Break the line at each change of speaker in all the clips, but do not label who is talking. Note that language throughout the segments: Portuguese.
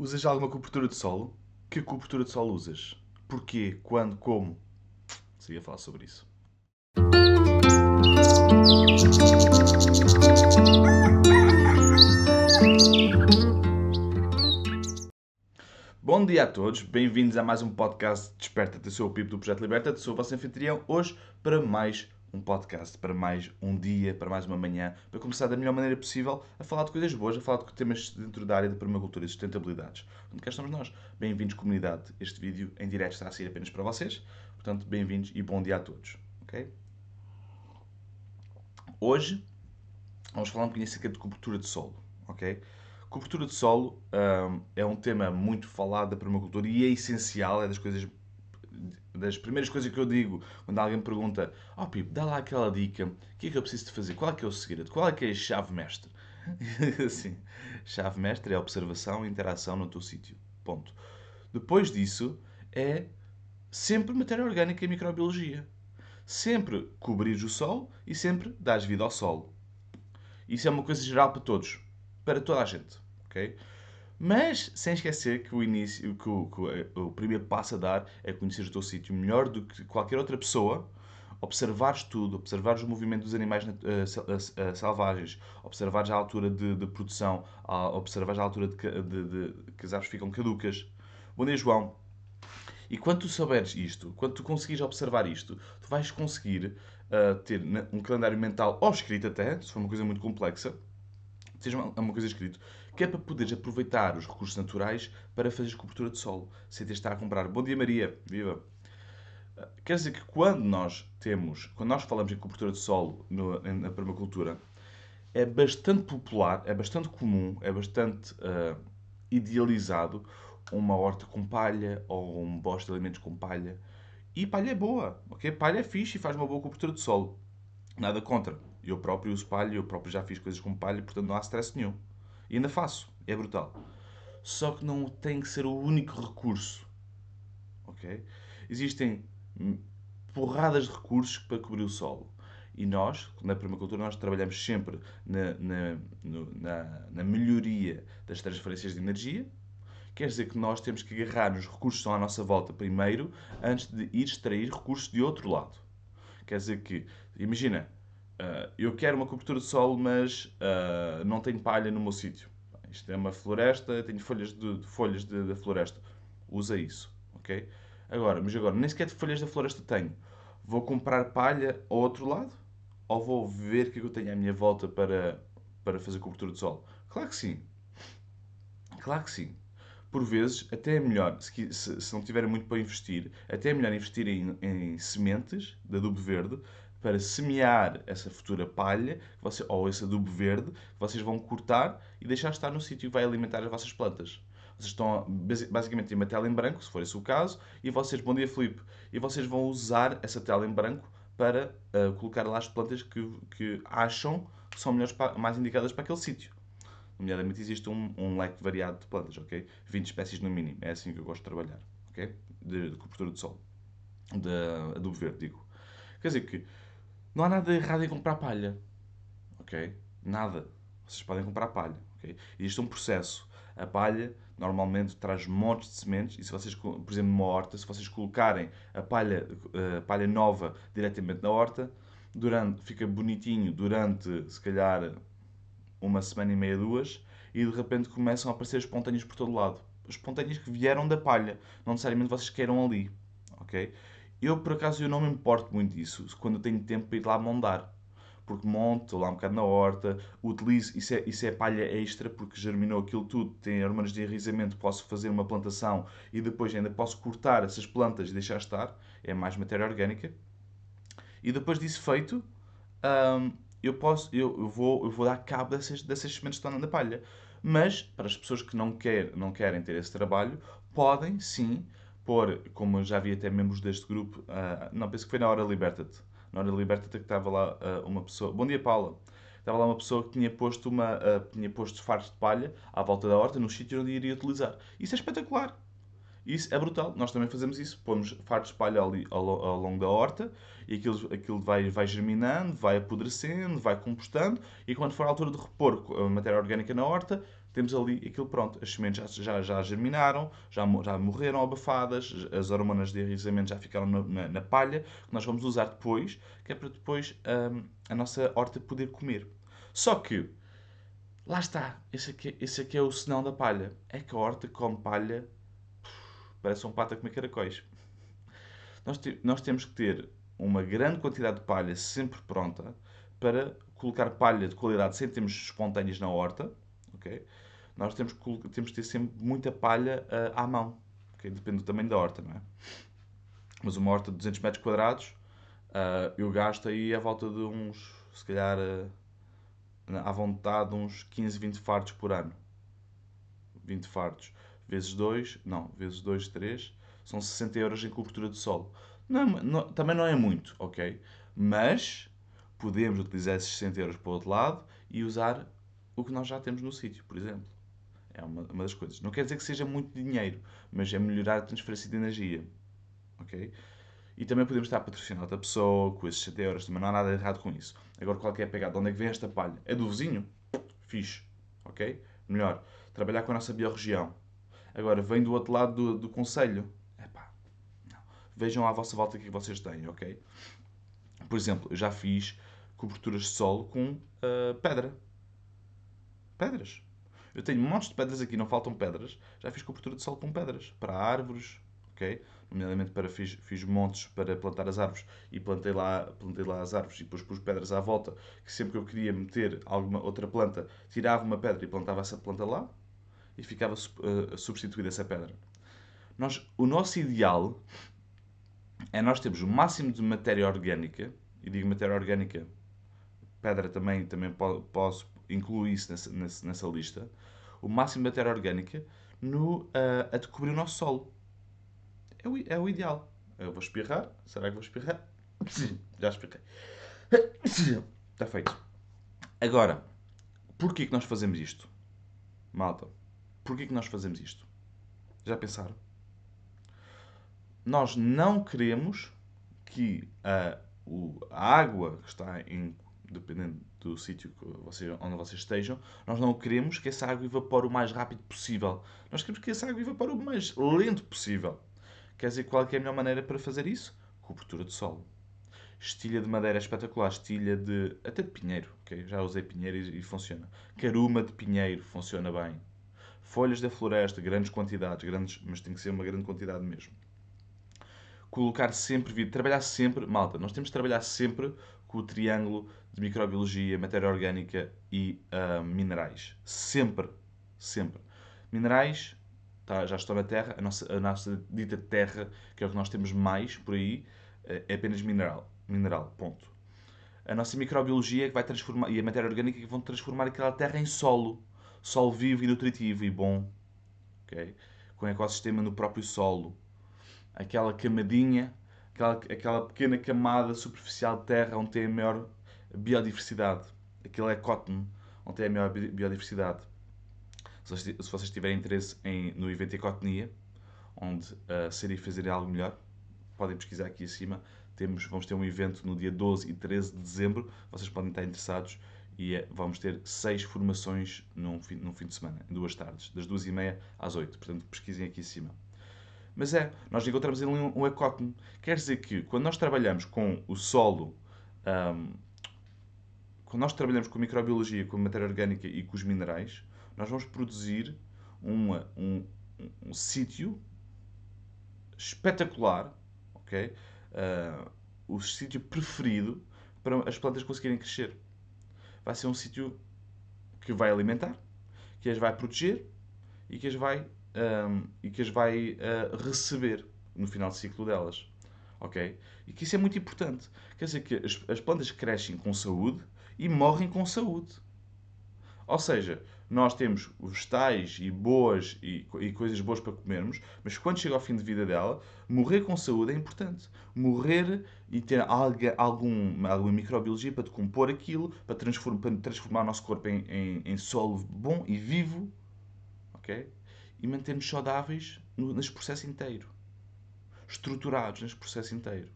Usas alguma cobertura de solo? Que cobertura de solo usas? Porquê? Quando? Como? Seria falar sobre isso. Bom dia a todos, bem-vindos a mais um podcast Desperta-te, o Pipo do Projeto Liberta-te, sou o vosso anfitrião, hoje para mais um podcast, para mais um dia, para mais uma manhã, para começar da melhor maneira possível a falar de coisas boas, a falar de temas dentro da área da permacultura e sustentabilidades. Onde cá estamos nós. Bem-vindos, comunidade. Este vídeo em direto está a ser apenas para vocês, portanto, bem-vindos e bom dia a todos. Ok? Hoje vamos falar um bocadinho acerca de cobertura de solo. Ok? Cobertura de solo um, é um tema muito falado da permacultura e é essencial, é das coisas das primeiras coisas que eu digo quando alguém me pergunta: Ó oh, Pipo, dá lá aquela dica, o que é que eu preciso de fazer? Qual é que é o segredo? Qual é que é a chave mestre? assim, chave mestre é observação e interação no teu sítio. Ponto. Depois disso é sempre matéria orgânica e microbiologia. Sempre cobrir o solo e sempre dar vida ao solo. Isso é uma coisa geral para todos, para toda a gente, ok? Mas sem esquecer que o início, que o, que o, o primeiro passo a dar é conhecer o teu sítio melhor do que qualquer outra pessoa, observares tudo, observares o movimento dos animais uh, uh, uh, selvagens, observares a altura de, de produção, observares a altura de, de, de, que as árvores ficam caducas. Bom dia, João. E quando tu souberes isto, quando tu conseguires observar isto, tu vais conseguir ter um calendário mental, ou escrito até, se for uma coisa muito complexa, seja uma, uma coisa escrita, que é para poderes aproveitar os recursos naturais para fazer cobertura de solo, sem ter de estar a comprar. Bom dia, Maria. Viva! Ah, quer dizer que quando nós temos, quando nós falamos em cobertura de solo no, na permacultura, é bastante popular, é bastante comum, é bastante uh, idealizado uma horta com palha ou um bosque de alimentos com palha. E palha é boa, ok? Palha é fixe e faz uma boa cobertura de solo. Nada contra. Eu próprio uso palha, eu próprio já fiz coisas com palha, portanto não há stress nenhum. E ainda faço. É brutal. Só que não tem que ser o único recurso. Ok? Existem porradas de recursos para cobrir o solo. E nós, na permacultura, nós trabalhamos sempre na, na, na, na melhoria das transferências de energia. Quer dizer que nós temos que agarrar nos recursos que estão à nossa volta primeiro, antes de ir extrair recursos de outro lado. Quer dizer que, imagina, Uh, eu quero uma cobertura de solo, mas uh, não tenho palha no meu sítio. Isto é uma floresta, tenho folhas de, de folhas da floresta. Usa isso, ok? Agora, mas agora, nem sequer de folhas da floresta tenho. Vou comprar palha ao outro lado? Ou vou ver o que, é que eu tenho à minha volta para, para fazer cobertura de solo? Claro que sim. Claro que sim. Por vezes, até é melhor, se, se, não tiverem muito para investir, até é melhor investir em, em sementes de adubo verde para semear essa futura palha você, ou esse adubo verde que vocês vão cortar e deixar estar no sítio que vai alimentar as vossas plantas. Vocês estão basicamente em uma tela em branco, se for esse o caso, e vocês, bom dia Felipe, e vocês vão usar essa tela em branco para uh, colocar lá as plantas que, que acham que são melhores para, mais indicadas para aquele sítio. Nomeadamente existe um, um leque variado de plantas, ok? 20 espécies no mínimo, é assim que eu gosto de trabalhar, ok? De, de cobertura de solo, de adubo verde, digo. Quer dizer que não há nada errado em comprar palha. Ok? Nada. Vocês podem comprar palha. Ok? Existe um processo. A palha normalmente traz montes de sementes e se vocês, por exemplo, numa horta, se vocês colocarem a palha, a palha nova diretamente na horta, durante, fica bonitinho durante, se calhar, uma semana e meia, duas, e de repente começam a aparecer espontâneos por todo lado. Espontâneos que vieram da palha, não necessariamente vocês queiram ali. Ok? Eu, por acaso, eu não me importo muito disso, quando eu tenho tempo para ir lá mondar. Porque monto, lá um bocado na horta, utilizo, isso é, isso é palha extra, porque germinou aquilo tudo, tem hormonas de enraizamento, posso fazer uma plantação e depois ainda posso cortar essas plantas e deixar estar, é mais matéria orgânica. E depois disso feito, hum, eu, posso, eu, eu, vou, eu vou dar cabo dessas, dessas sementes que estão na palha. Mas, para as pessoas que não, quer, não querem ter esse trabalho, podem sim pôr, como já vi até membros deste grupo, uh, não, penso que foi na Hora Liberta-te. Na Hora Liberta-te que estava lá uh, uma pessoa. Bom dia, Paula. Estava lá uma pessoa que tinha posto, uma, uh, tinha posto fardos de palha à volta da horta, no sítio onde iria utilizar. Isso é espetacular. Isso é brutal. Nós também fazemos isso. Pomos fardos de palha ali ao, ao, longo da horta e aquilo, aquilo vai, vai germinando, vai apodrecendo, vai compostando e quando for a altura de repor a matéria orgânica na horta, temos ali aquilo pronto. As sementes já, já, já germinaram, já, já morreram abafadas, as hormonas de enraizamento já ficaram na, na, na, palha, que nós vamos usar depois, que é para depois hum, a nossa horta poder comer. Só que, lá está, esse aqui, esse aqui é o senão da palha. É que a horta come palha, parece um pato a comer caracóis. Nós, te, nós temos que ter uma grande quantidade de palha sempre pronta para colocar palha de qualidade sem termos espontâneas na horta, ok? Nós temos que, temos que ter sempre muita palha uh, à mão, okay? depende do tamanho da horta, não é? Mas uma horta de 200 metros quadrados, uh, eu gasto aí à volta de uns, se calhar, uh, à vontade, uns 15, 20 fardos por ano. 20 fardos. Vezes 2, não, vezes 2, 3, são 60 euros em cobertura de solo. Não, é não, também não é muito, ok? Mas podemos utilizar esses 60 euros para o outro lado e usar o que nós já temos no sítio, por exemplo. É uma, uma das coisas. Não quer dizer que seja muito dinheiro, mas é melhorar a transferência de energia. Ok? E também podemos estar a patrocinar outra pessoa com esses 60 euros, também não há nada errado com isso. Agora, qual é a pegada? De onde é que vem esta palha? É do vizinho? Fixe. Ok? Melhor. Trabalhar com a nossa biorregião. Agora, vem do outro lado do, do conselho. Epá, não. Vejam à vossa volta o que vocês têm, ok? Por exemplo, eu já fiz coberturas de solo com uh, pedra. Pedras. Eu tenho montes de pedras aqui, não faltam pedras. Já fiz cobertura de solo com pedras. Para árvores, ok? Nomeadamente para, fiz, fiz montes para plantar as árvores e plantei lá, plantei lá as árvores e depois pus pedras à volta. Que sempre que eu queria meter alguma outra planta, tirava uma pedra e plantava essa planta lá e ficava uh, substituída essa pedra. Nós, o nosso ideal é nós termos o máximo de matéria orgânica, e digo matéria orgânica pedra também, também posso incluir isso nessa, nessa, nessa lista, o máximo de matéria orgânica no, uh, a descobrir o nosso solo. É o, é o ideal. Eu vou espirrar. Será que vou espirrar? Já espirrei. Está feito. Agora, porquê que nós fazemos isto? Malta, porquê que nós fazemos isto? Já pensaram? Nós não queremos que a, o, a água que está em dependendo do sítio você, onde vocês estejam, nós não queremos que essa água evapore o mais rápido possível. Nós queremos que essa água evapore o mais lento possível. Quer dizer, qual é, é a melhor maneira para fazer isso? Cobertura de solo. Estilha de madeira é espetacular. Estilha de. até de pinheiro. Já usei pinheiro e, e funciona. Caruma de pinheiro funciona bem. Folhas da floresta, grandes quantidades, grandes, mas tem que ser uma grande quantidade mesmo. Colocar sempre, trabalhar sempre, malta, nós temos de trabalhar sempre com o triângulo de microbiologia, matéria orgânica e uh, minerais. Sempre. Sempre. Minerais tá, já estão na Terra. A nossa, a nossa dita Terra, que é o que nós temos mais por aí, é apenas mineral. Mineral. Ponto. A nossa microbiologia que vai transformar, e a matéria orgânica que vão transformar aquela terra em solo. Solo vivo e nutritivo e bom. Okay? Com ecossistema no próprio solo. Aquela camadinha aquela, aquela pequena camada superficial de terra onde tem a maior biodiversidade. Aquilo é cotton, onde tem a maior biodiversidade. Se vocês tiverem interesse em, no evento Ecotonia, onde uh, seria fazer algo melhor, podem pesquisar aqui acima. Temos, vamos ter um evento no dia 12 e 13 de dezembro. Vocês podem estar interessados e é, vamos ter seis formações num fim, num fim de semana, em duas tardes, das duas e meia às oito. Portanto, pesquisem aqui acima. Mas é, nós encontramos ali um, um ecótono. Quer dizer que quando nós trabalhamos com o solo, um, quando nós trabalhamos com microbiologia, com matéria orgânica e com os minerais, nós vamos produzir uma, um, um, um sítio espetacular, ok? Uh, o sítio preferido para as plantas conseguirem crescer. Vai ser um sítio que vai alimentar, que as vai proteger e que as vai um, e que as vai uh, receber no final do ciclo delas. Ok? E que isso é muito importante. Quer dizer que as, as plantas crescem com saúde e morrem com saúde. Ou seja, nós temos vegetais e boas e, e, coisas boas para comermos, mas quando chega ao fim de vida dela, morrer com saúde é importante. Morrer e ter algo, algum, alguma microbiologia para decompor aquilo, para transformar, para transformar o nosso corpo em, em, em solo bom e vivo. ok? e manter-nos saudáveis no, neste processo inteiro. Estruturados neste processo inteiro.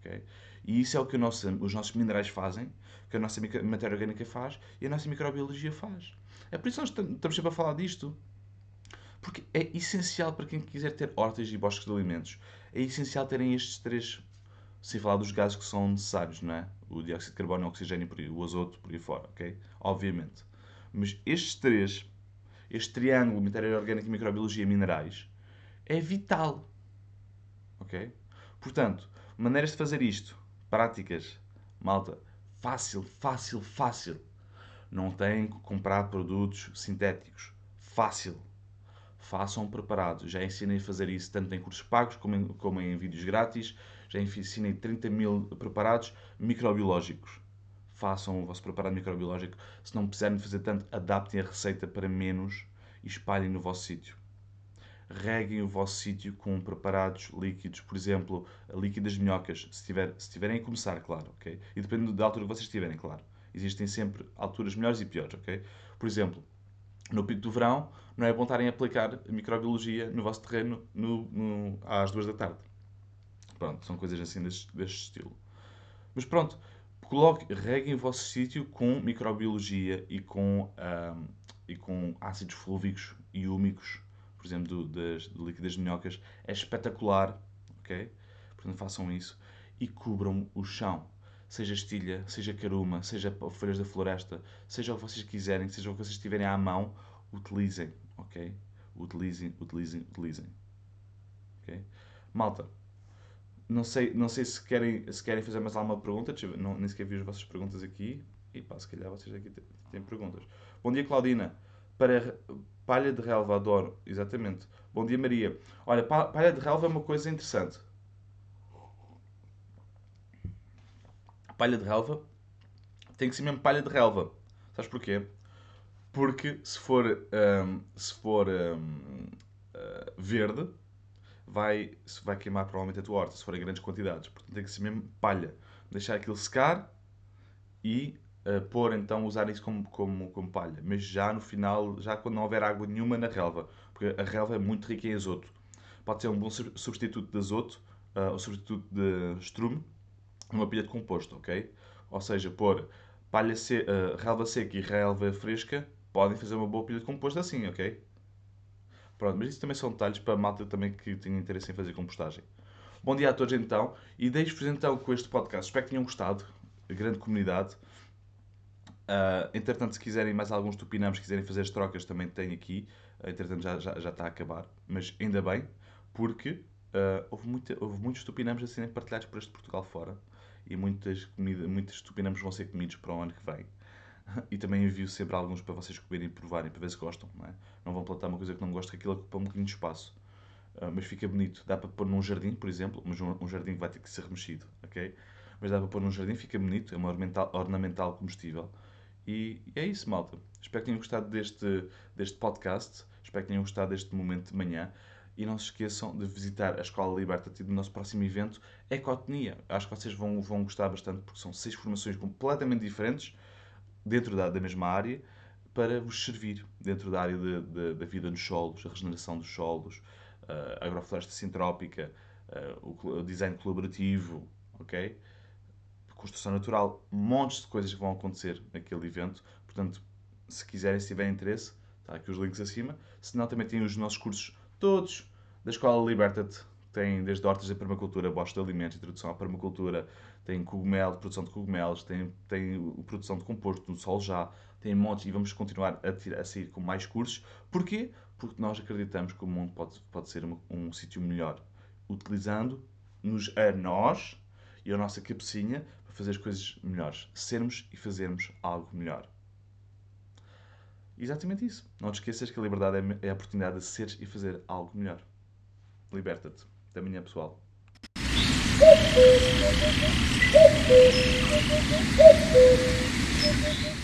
Okay? E isso é o que nosso, os nossos minerais fazem, que a nossa matéria orgânica faz e a nossa microbiologia faz. É por isso que nós estamos sempre a falar disto. Porque é essencial para quem quiser ter hortas e bosques de alimentos. É essencial terem estes três, sem falar dos gases que são necessários, não é? O dióxido de carbono, o oxigênio, o azoto, por aí fora, ok? Obviamente. Mas estes três, este triângulo, matéria orgânica, microbiologia minerais, é vital. Ok? Portanto, maneiras de fazer isto, práticas, malta, fácil, fácil, fácil. Não têm que comprar produtos sintéticos. Fácil. Façam preparados. Já ensinei a fazer isso tanto em cursos pagos como em, como em vídeos grátis. Já ensinei 30 mil preparados microbiológicos. Façam o vosso preparado microbiológico. Se não precisarem fazer tanto, adaptem a receita para menos e espalhem no vosso sítio reguem o vosso sítio com preparados líquidos, por exemplo, líquidas minhocas, se, tiver, se tiverem a começar, claro, ok? E dependendo da altura que vocês estiverem, claro. Existem sempre alturas melhores e piores, ok? Por exemplo, no pico do verão, não é bom estarem a aplicar microbiologia no vosso terreno no, no, às duas da tarde. Pronto, são coisas assim deste, deste estilo. Mas pronto, coloque, reguem o vosso sítio com microbiologia e com, um, e com ácidos flúvicos e úmicos por exemplo, do, das do líquido das minhocas, é espetacular, ok? Portanto, façam isso e cubram o chão. Seja estilha, seja caruma, seja folhas da floresta, seja o que vocês quiserem, seja o que vocês tiverem à mão, utilizem, ok? Utilizem, utilizem, utilizem. Ok? Malta, não sei, não sei se, querem, se querem fazer mais alguma pergunta, não, nem sequer vi as vossas perguntas aqui. E pá, se calhar vocês aqui têm, têm perguntas. Bom dia, Claudina. Para, Palha de relva, adoro. Exatamente. Bom dia, Maria. Olha, palha de relva é uma coisa interessante. Palha de relva tem que ser mesmo palha de relva. Sabes porquê? Porque se for, um, se for um, uh, eh, verde, vai, vai queimar provavelmente a tua horta, se for em grandes quantidades. Portanto, tem que ser mesmo palha. Deixar aquilo secar e uh, pôr então, usar isso como, como, como palha. Mas já no final, já quando não houver água nenhuma na relva, porque a relva é muito rica em azoto. Pode ser um bom substituto de azoto, uh, ou substituto de estrume, numa pilha de composto, ok? Ou seja, pôr palha se uh, relva seca e relva fresca, podem fazer uma boa pilha de composto assim, ok? Pronto, mas isso também são detalhes para a malta também que tenha interesse em fazer compostagem. Bom dia a todos então, e deixo-vos então com este podcast. Espero que tenham gostado, grande comunidade. Uh, entretanto, se quiserem mais alguns tupinamos, quiserem fazer as trocas, também tenho aqui. Uh, entretanto, já, já, já está a acabar. Mas ainda bem, porque uh, houve, muita, houve muitos tupinamos a serem partilhados por este Portugal fora. E muitas, comida, muitos tupinamos vão ser comidos para o ano que vem. E também envio sempre alguns para vocês comerem e provarem, para ver se gostam. Não, é? não vão plantar uma coisa que não gostam, que aquilo ocupa um bocadinho de espaço. Mas fica bonito. Dá para pôr num jardim, por exemplo, mas um, um jardim que vai ter que ser remexido, ok? Mas dá para pôr num jardim, fica bonito, é uma ornamental, ornamental comestível. E é isso, malta. Espero que tenham gostado deste, deste podcast. Espero que tenham gostado deste momento de manhã. E não se esqueçam de visitar a Escola Liberta-te do nosso próximo evento, Ecotnia. Acho que vocês vão, vão gostar bastante, porque são seis formações completamente diferentes, dentro da, da mesma área, para vos servir dentro da área de, de, da vida nos solos, a regeneração dos solos, a agrofloresta sintrópica, o design colaborativo, ok? Construção natural, montes de coisas que vão acontecer naquele evento. Portanto, se quiserem, se tiverem interesse, está aqui os links acima. Se não, também tem os nossos cursos todos da Escola Liberta-te. Tem desde hortas de permacultura, bosta de alimentos, introdução à permacultura, tem cogumelo, produção de cogumelos, tem, tem produção de composto no sol já, tem montes e vamos continuar a, tirar, a sair com mais cursos. Porquê? Porque nós acreditamos que o mundo pode, pode ser um, um sítio melhor, utilizando-nos a nós e a nossa cabecinha fazer as coisas melhores. Sermos e fazermos algo melhor. Exatamente isso. Não te esqueças que a liberdade é, é a oportunidade de seres e fazer algo melhor. Liberta-te. Até amanhã, pessoal. Thank you.